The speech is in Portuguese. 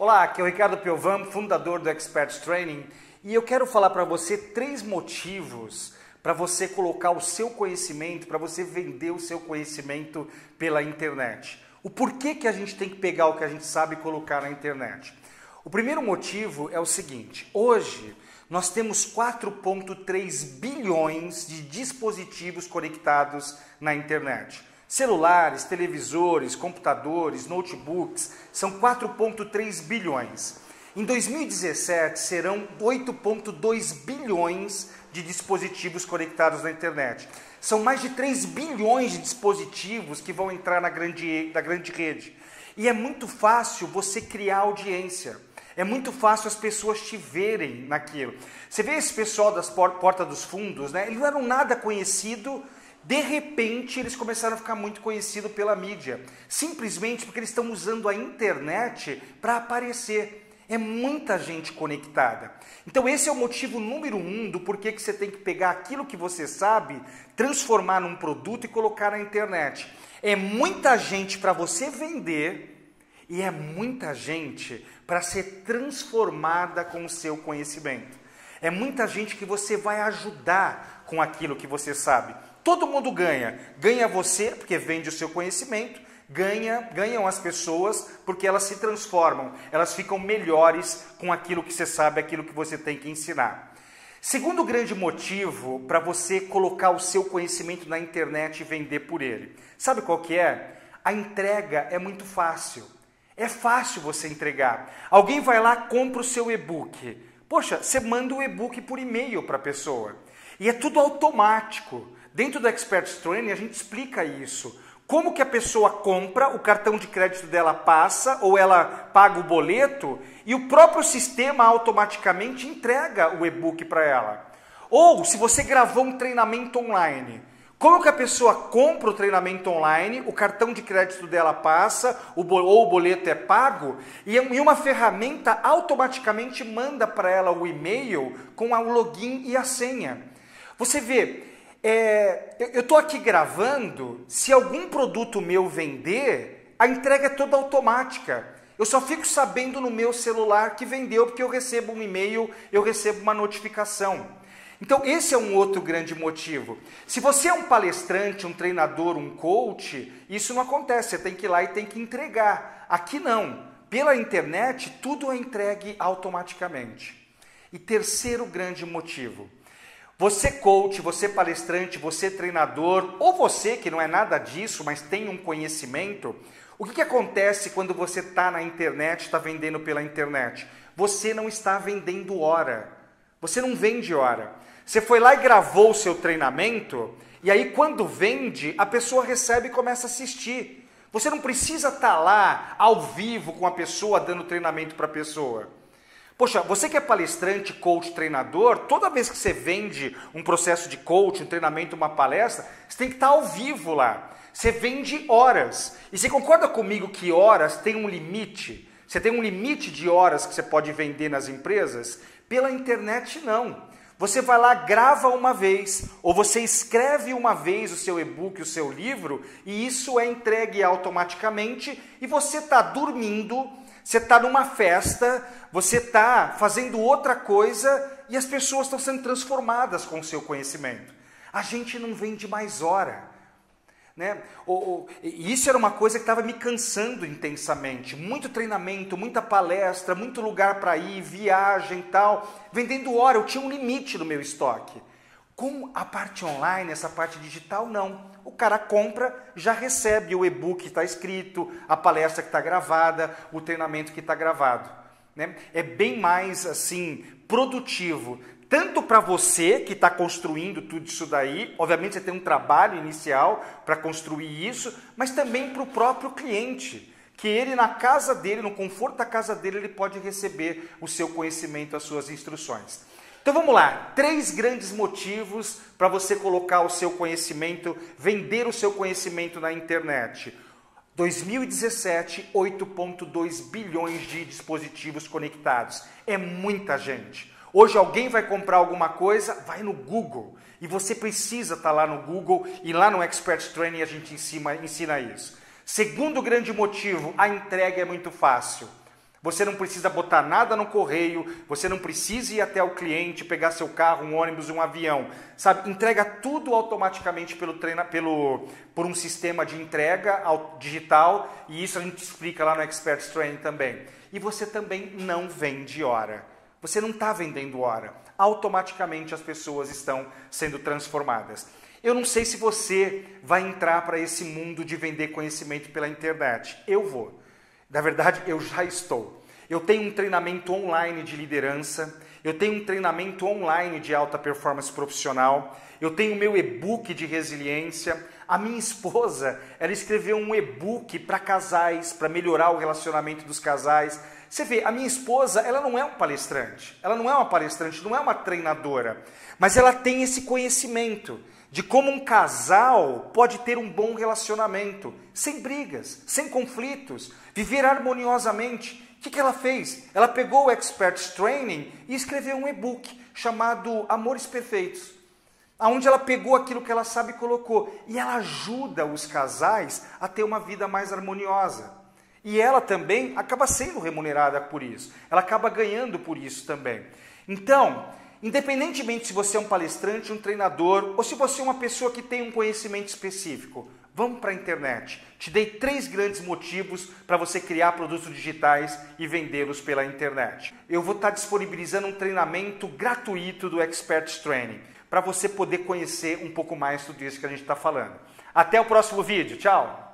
Olá, aqui é o Ricardo Piovam, fundador do Experts Training, e eu quero falar para você três motivos para você colocar o seu conhecimento, para você vender o seu conhecimento pela internet. O porquê que a gente tem que pegar o que a gente sabe e colocar na internet. O primeiro motivo é o seguinte: hoje nós temos 4,3 bilhões de dispositivos conectados na internet. Celulares, televisores, computadores, notebooks são 4,3 bilhões. Em 2017 serão 8,2 bilhões de dispositivos conectados na internet. São mais de 3 bilhões de dispositivos que vão entrar na grande, na grande rede. E é muito fácil você criar audiência. É muito fácil as pessoas te verem naquilo. Você vê esse pessoal das por Porta dos Fundos, né? Eles não eram nada conhecido, de repente eles começaram a ficar muito conhecidos pela mídia. Simplesmente porque eles estão usando a internet para aparecer. É muita gente conectada. Então esse é o motivo número um do porquê que você tem que pegar aquilo que você sabe, transformar num produto e colocar na internet. É muita gente para você vender e é muita gente para ser transformada com o seu conhecimento. É muita gente que você vai ajudar com aquilo que você sabe. Todo mundo ganha. Ganha você, porque vende o seu conhecimento, ganha, ganham as pessoas porque elas se transformam, elas ficam melhores com aquilo que você sabe, aquilo que você tem que ensinar. Segundo grande motivo para você colocar o seu conhecimento na internet e vender por ele. Sabe qual que é? A entrega é muito fácil. É fácil você entregar. Alguém vai lá, compra o seu e-book. Poxa, você manda o e-book por e-mail para a pessoa. E é tudo automático. Dentro do Expert Training a gente explica isso. Como que a pessoa compra, o cartão de crédito dela passa ou ela paga o boleto e o próprio sistema automaticamente entrega o e-book para ela. Ou se você gravou um treinamento online, como que a pessoa compra o treinamento online, o cartão de crédito dela passa, o ou o boleto é pago, e uma ferramenta automaticamente manda para ela o e-mail com o login e a senha. Você vê, é, eu estou aqui gravando, se algum produto meu vender, a entrega é toda automática. Eu só fico sabendo no meu celular que vendeu, porque eu recebo um e-mail, eu recebo uma notificação. Então, esse é um outro grande motivo. Se você é um palestrante, um treinador, um coach, isso não acontece. Você tem que ir lá e tem que entregar. Aqui não. Pela internet, tudo é entregue automaticamente. E terceiro grande motivo. Você coach, você palestrante, você treinador, ou você que não é nada disso, mas tem um conhecimento, o que, que acontece quando você está na internet, está vendendo pela internet? Você não está vendendo hora. Você não vende hora. Você foi lá e gravou o seu treinamento, e aí quando vende, a pessoa recebe e começa a assistir. Você não precisa estar tá lá ao vivo com a pessoa dando treinamento para a pessoa. Poxa, você que é palestrante, coach, treinador, toda vez que você vende um processo de coach, um treinamento, uma palestra, você tem que estar ao vivo lá. Você vende horas. E você concorda comigo que horas tem um limite? Você tem um limite de horas que você pode vender nas empresas? Pela internet, não. Você vai lá, grava uma vez, ou você escreve uma vez o seu e-book, o seu livro, e isso é entregue automaticamente, e você está dormindo, você está numa festa, você está fazendo outra coisa, e as pessoas estão sendo transformadas com o seu conhecimento. A gente não vende mais hora. Né? isso era uma coisa que estava me cansando intensamente. Muito treinamento, muita palestra, muito lugar para ir, viagem e tal. Vendendo hora, eu tinha um limite no meu estoque. Com a parte online, essa parte digital, não. O cara compra, já recebe o e-book que está escrito, a palestra que está gravada, o treinamento que está gravado. Né? É bem mais assim produtivo tanto para você que está construindo tudo isso daí, obviamente você tem um trabalho inicial para construir isso, mas também para o próprio cliente, que ele na casa dele, no conforto da casa dele, ele pode receber o seu conhecimento, as suas instruções. Então vamos lá, três grandes motivos para você colocar o seu conhecimento, vender o seu conhecimento na internet. 2017, 8,2 bilhões de dispositivos conectados. É muita gente. Hoje alguém vai comprar alguma coisa, vai no Google. E você precisa estar tá lá no Google e lá no Expert Training a gente ensina, ensina isso. Segundo grande motivo, a entrega é muito fácil. Você não precisa botar nada no correio, você não precisa ir até o cliente, pegar seu carro, um ônibus, um avião. Sabe, entrega tudo automaticamente pelo treina, pelo por um sistema de entrega digital, e isso a gente explica lá no Expert Training também. E você também não vende hora. Você não está vendendo hora. Automaticamente as pessoas estão sendo transformadas. Eu não sei se você vai entrar para esse mundo de vender conhecimento pela internet. Eu vou. Na verdade, eu já estou. Eu tenho um treinamento online de liderança, eu tenho um treinamento online de alta performance profissional, eu tenho meu e-book de resiliência. A minha esposa, ela escreveu um e-book para casais, para melhorar o relacionamento dos casais. Você vê, a minha esposa, ela não é um palestrante, ela não é uma palestrante, não é uma treinadora, mas ela tem esse conhecimento de como um casal pode ter um bom relacionamento, sem brigas, sem conflitos, viver harmoniosamente. O que, que ela fez? Ela pegou o Experts Training e escreveu um e-book chamado Amores Perfeitos, onde ela pegou aquilo que ela sabe e colocou. E ela ajuda os casais a ter uma vida mais harmoniosa. E ela também acaba sendo remunerada por isso. Ela acaba ganhando por isso também. Então, Independentemente se você é um palestrante, um treinador ou se você é uma pessoa que tem um conhecimento específico, vamos para a internet. Te dei três grandes motivos para você criar produtos digitais e vendê-los pela internet. Eu vou estar disponibilizando um treinamento gratuito do Expert Training para você poder conhecer um pouco mais tudo isso que a gente está falando. Até o próximo vídeo. Tchau!